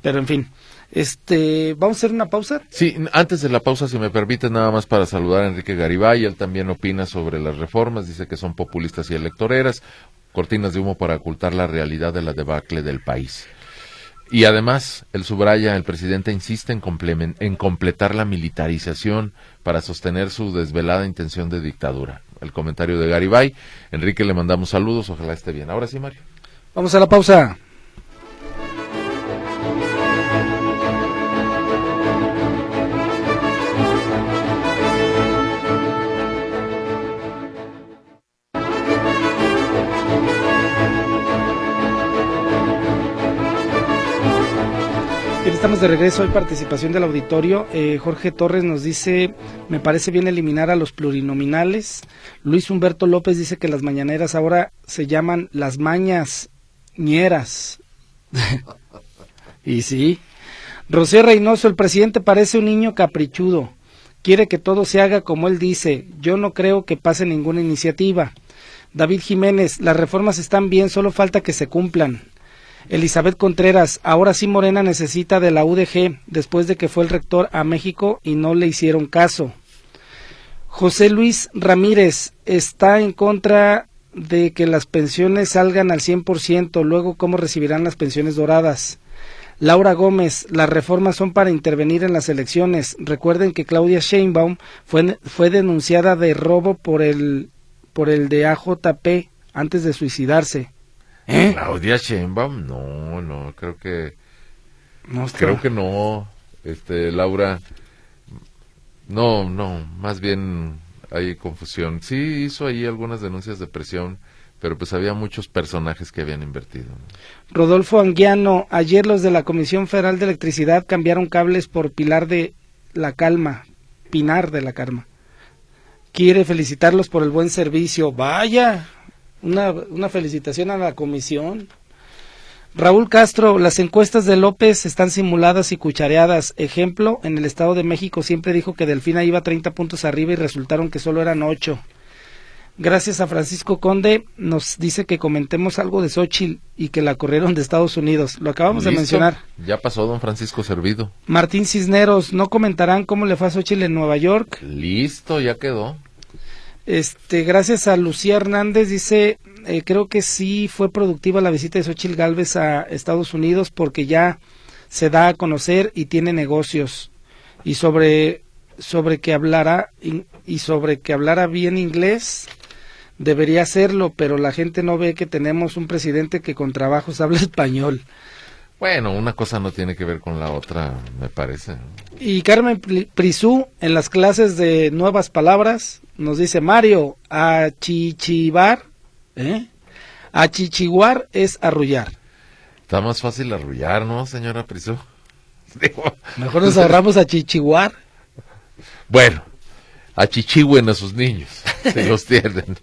Pero en fin, este, ¿vamos a hacer una pausa? Sí, antes de la pausa, si me permite, nada más para saludar a Enrique Garibay. Él también opina sobre las reformas, dice que son populistas y electoreras, cortinas de humo para ocultar la realidad de la debacle del país. Y además, el subraya, el presidente insiste en, en completar la militarización para sostener su desvelada intención de dictadura. El comentario de Garibay. Enrique, le mandamos saludos, ojalá esté bien. Ahora sí, Mario. Vamos a la pausa. estamos de regreso. Hay participación del auditorio. Eh, Jorge Torres nos dice, me parece bien eliminar a los plurinominales. Luis Humberto López dice que las mañaneras ahora se llaman las mañas ñeras. y sí. Rocío Reynoso, el presidente parece un niño caprichudo. Quiere que todo se haga como él dice. Yo no creo que pase ninguna iniciativa. David Jiménez, las reformas están bien, solo falta que se cumplan. Elizabeth Contreras, ahora sí Morena necesita de la UDG después de que fue el rector a México y no le hicieron caso. José Luis Ramírez está en contra de que las pensiones salgan al 100%, luego cómo recibirán las pensiones doradas. Laura Gómez, las reformas son para intervenir en las elecciones. Recuerden que Claudia Sheinbaum fue, fue denunciada de robo por el, por el de AJP antes de suicidarse. ¿Eh? Claudia Sheinbaum, no, no, creo que no creo que no, este Laura, no, no, más bien hay confusión. Sí hizo ahí algunas denuncias de presión, pero pues había muchos personajes que habían invertido. Rodolfo Anguiano, ayer los de la Comisión Federal de Electricidad cambiaron cables por Pilar de la Calma, Pinar de la Calma. Quiere felicitarlos por el buen servicio. Vaya, una, una felicitación a la comisión. Raúl Castro, las encuestas de López están simuladas y cuchareadas. Ejemplo, en el Estado de México siempre dijo que Delfina iba 30 puntos arriba y resultaron que solo eran 8. Gracias a Francisco Conde, nos dice que comentemos algo de Xochitl y que la corrieron de Estados Unidos. Lo acabamos de mencionar. Ya pasó, don Francisco Servido. Martín Cisneros, ¿no comentarán cómo le fue a Xochitl en Nueva York? Listo, ya quedó. Este, gracias a Lucía Hernández, dice, eh, creo que sí fue productiva la visita de Xochitl Galvez a Estados Unidos porque ya se da a conocer y tiene negocios. Y sobre, sobre que hablara, y sobre que hablara bien inglés, debería hacerlo, pero la gente no ve que tenemos un presidente que con trabajos habla español. Bueno, una cosa no tiene que ver con la otra, me parece. Y Carmen Prisú, en las clases de nuevas palabras, nos dice Mario, achichivar, ¿eh? Achichiguar es arrullar. Está más fácil arrullar, ¿no, señora Prisú? Mejor nos ahorramos achichiguar. Bueno, achichigüen a sus niños, se los tienen.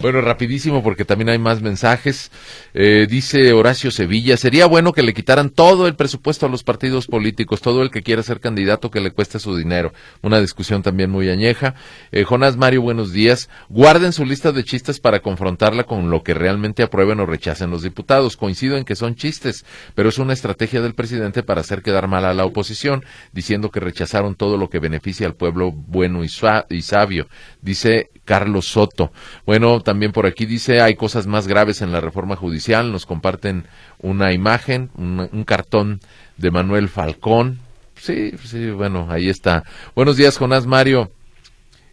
Bueno, rapidísimo porque también hay más mensajes. Eh, dice Horacio Sevilla, sería bueno que le quitaran todo el presupuesto a los partidos políticos, todo el que quiera ser candidato que le cueste su dinero. Una discusión también muy añeja. Eh, Jonás Mario, buenos días. Guarden su lista de chistes para confrontarla con lo que realmente aprueben o rechacen los diputados. Coincido en que son chistes, pero es una estrategia del presidente para hacer quedar mal a la oposición, diciendo que rechazaron todo lo que beneficia al pueblo bueno y, y sabio. Dice Carlos Soto. Bueno, también por aquí dice, hay cosas más graves en la reforma judicial. Nos comparten una imagen, un, cartón de Manuel Falcón. Sí, sí, bueno, ahí está. Buenos días, Jonás Mario.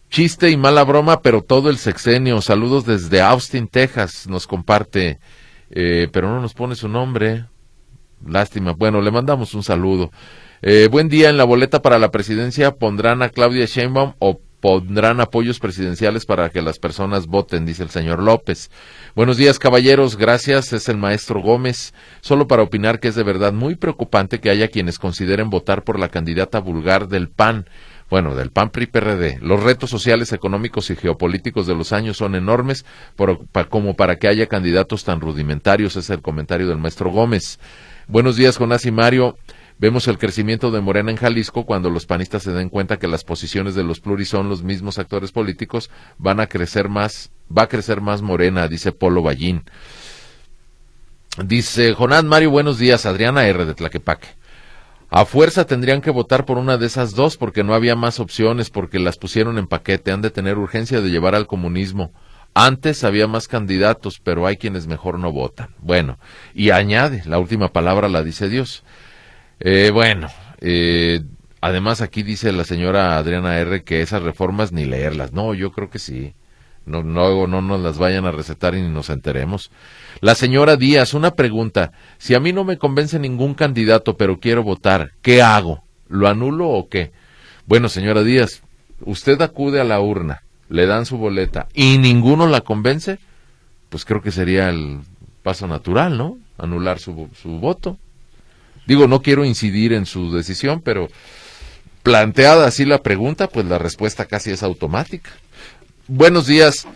Chiste y mala broma, pero todo el sexenio. Saludos desde Austin, Texas. Nos comparte, eh, pero no nos pone su nombre. Lástima. Bueno, le mandamos un saludo. Eh, buen día. En la boleta para la presidencia pondrán a Claudia Sheinbaum o pondrán apoyos presidenciales para que las personas voten, dice el señor López. Buenos días, caballeros. Gracias. Es el maestro Gómez. Solo para opinar que es de verdad muy preocupante que haya quienes consideren votar por la candidata vulgar del PAN. Bueno, del PAN PRI PRD. Los retos sociales, económicos y geopolíticos de los años son enormes como para que haya candidatos tan rudimentarios. Es el comentario del maestro Gómez. Buenos días, Jonás y Mario. Vemos el crecimiento de Morena en Jalisco cuando los panistas se den cuenta que las posiciones de los pluris son los mismos actores políticos, van a crecer más, va a crecer más Morena, dice Polo Ballín. Dice Jonás Mario, buenos días, Adriana R. de Tlaquepaque. A fuerza tendrían que votar por una de esas dos porque no había más opciones, porque las pusieron en paquete, han de tener urgencia de llevar al comunismo. Antes había más candidatos, pero hay quienes mejor no votan. Bueno, y añade, la última palabra la dice Dios. Eh, bueno, eh, además aquí dice la señora Adriana R que esas reformas ni leerlas. No, yo creo que sí. No, no, no nos las vayan a recetar y ni nos enteremos. La señora Díaz, una pregunta. Si a mí no me convence ningún candidato, pero quiero votar, ¿qué hago? ¿Lo anulo o qué? Bueno, señora Díaz, usted acude a la urna, le dan su boleta y ninguno la convence, pues creo que sería el paso natural, ¿no? Anular su, su voto. Digo, no quiero incidir en su decisión, pero planteada así la pregunta, pues la respuesta casi es automática. Buenos días.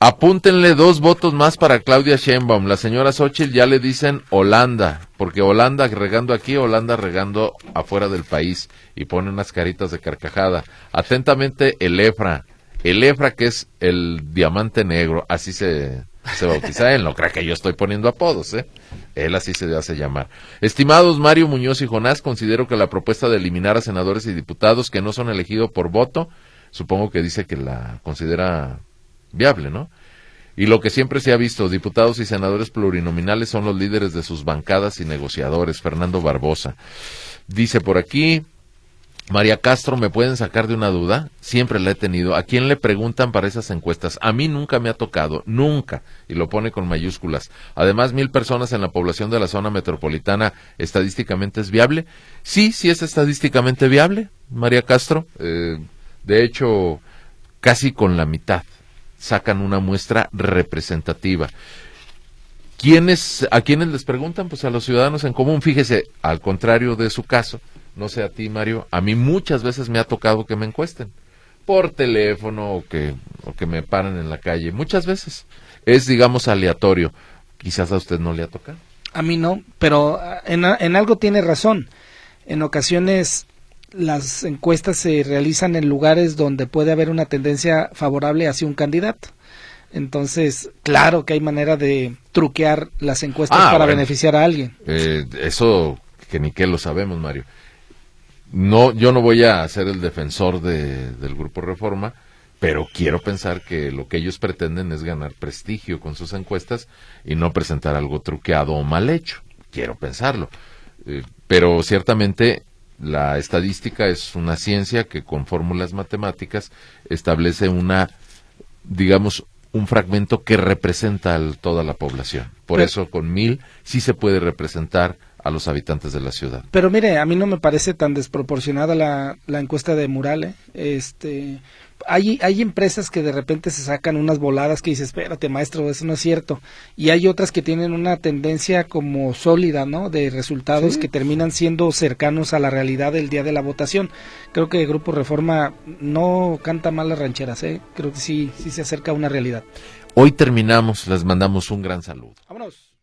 Apúntenle dos votos más para Claudia Sheinbaum. La señora Xochitl ya le dicen Holanda, porque Holanda regando aquí, Holanda regando afuera del país y pone unas caritas de carcajada. Atentamente, el EFRA. El EFRA que es el diamante negro, así se, se bautiza él. No crea que yo estoy poniendo apodos, ¿eh? Él así se hace llamar. Estimados Mario Muñoz y Jonás, considero que la propuesta de eliminar a senadores y diputados que no son elegidos por voto, supongo que dice que la considera viable, ¿no? Y lo que siempre se ha visto, diputados y senadores plurinominales son los líderes de sus bancadas y negociadores. Fernando Barbosa. Dice por aquí, María Castro, ¿me pueden sacar de una duda? Siempre la he tenido. ¿A quién le preguntan para esas encuestas? A mí nunca me ha tocado, nunca, y lo pone con mayúsculas. Además, mil personas en la población de la zona metropolitana, ¿estadísticamente es viable? Sí, sí es estadísticamente viable, María Castro. Eh, de hecho, casi con la mitad sacan una muestra representativa. ¿Quiénes, ¿A quiénes les preguntan? Pues a los ciudadanos en común. Fíjese, al contrario de su caso, no sé a ti, Mario, a mí muchas veces me ha tocado que me encuesten por teléfono o que, o que me paran en la calle. Muchas veces es, digamos, aleatorio. Quizás a usted no le ha tocado. A mí no, pero ah, en, en algo tiene razón. En ocasiones las encuestas se realizan en lugares donde puede haber una tendencia favorable hacia un candidato. Entonces, claro que hay manera de truquear las encuestas Ah, para bueno. beneficiar a alguien. Eh, eso que ni qué lo sabemos, Mario. No, yo no voy a ser el defensor de- del Grupo Reforma, pero quiero pensar que lo que ellos pretenden es ganar prestigio con sus encuestas y no presentar algo truqueado o mal hecho. Quiero pensarlo. Eh, pero ciertamente la estadística es una ciencia que con fórmulas matemáticas establece una, digamos, un fragmento que representa a toda la población. Por Pero- eso con mil sí se puede representar a los habitantes de la ciudad. Pero mire, a mí no me parece tan desproporcionada la, la encuesta de Murale. Este, hay, hay empresas que de repente se sacan unas voladas que dices, espérate maestro, eso no es cierto. Y hay otras que tienen una tendencia como sólida, ¿no? De resultados que terminan siendo cercanos a la realidad del día de la votación. Creo que el Grupo Reforma no canta mal las rancheras, ¿eh? Creo que sí, sí se acerca a una realidad. Hoy terminamos, les mandamos un gran saludo. Vámonos.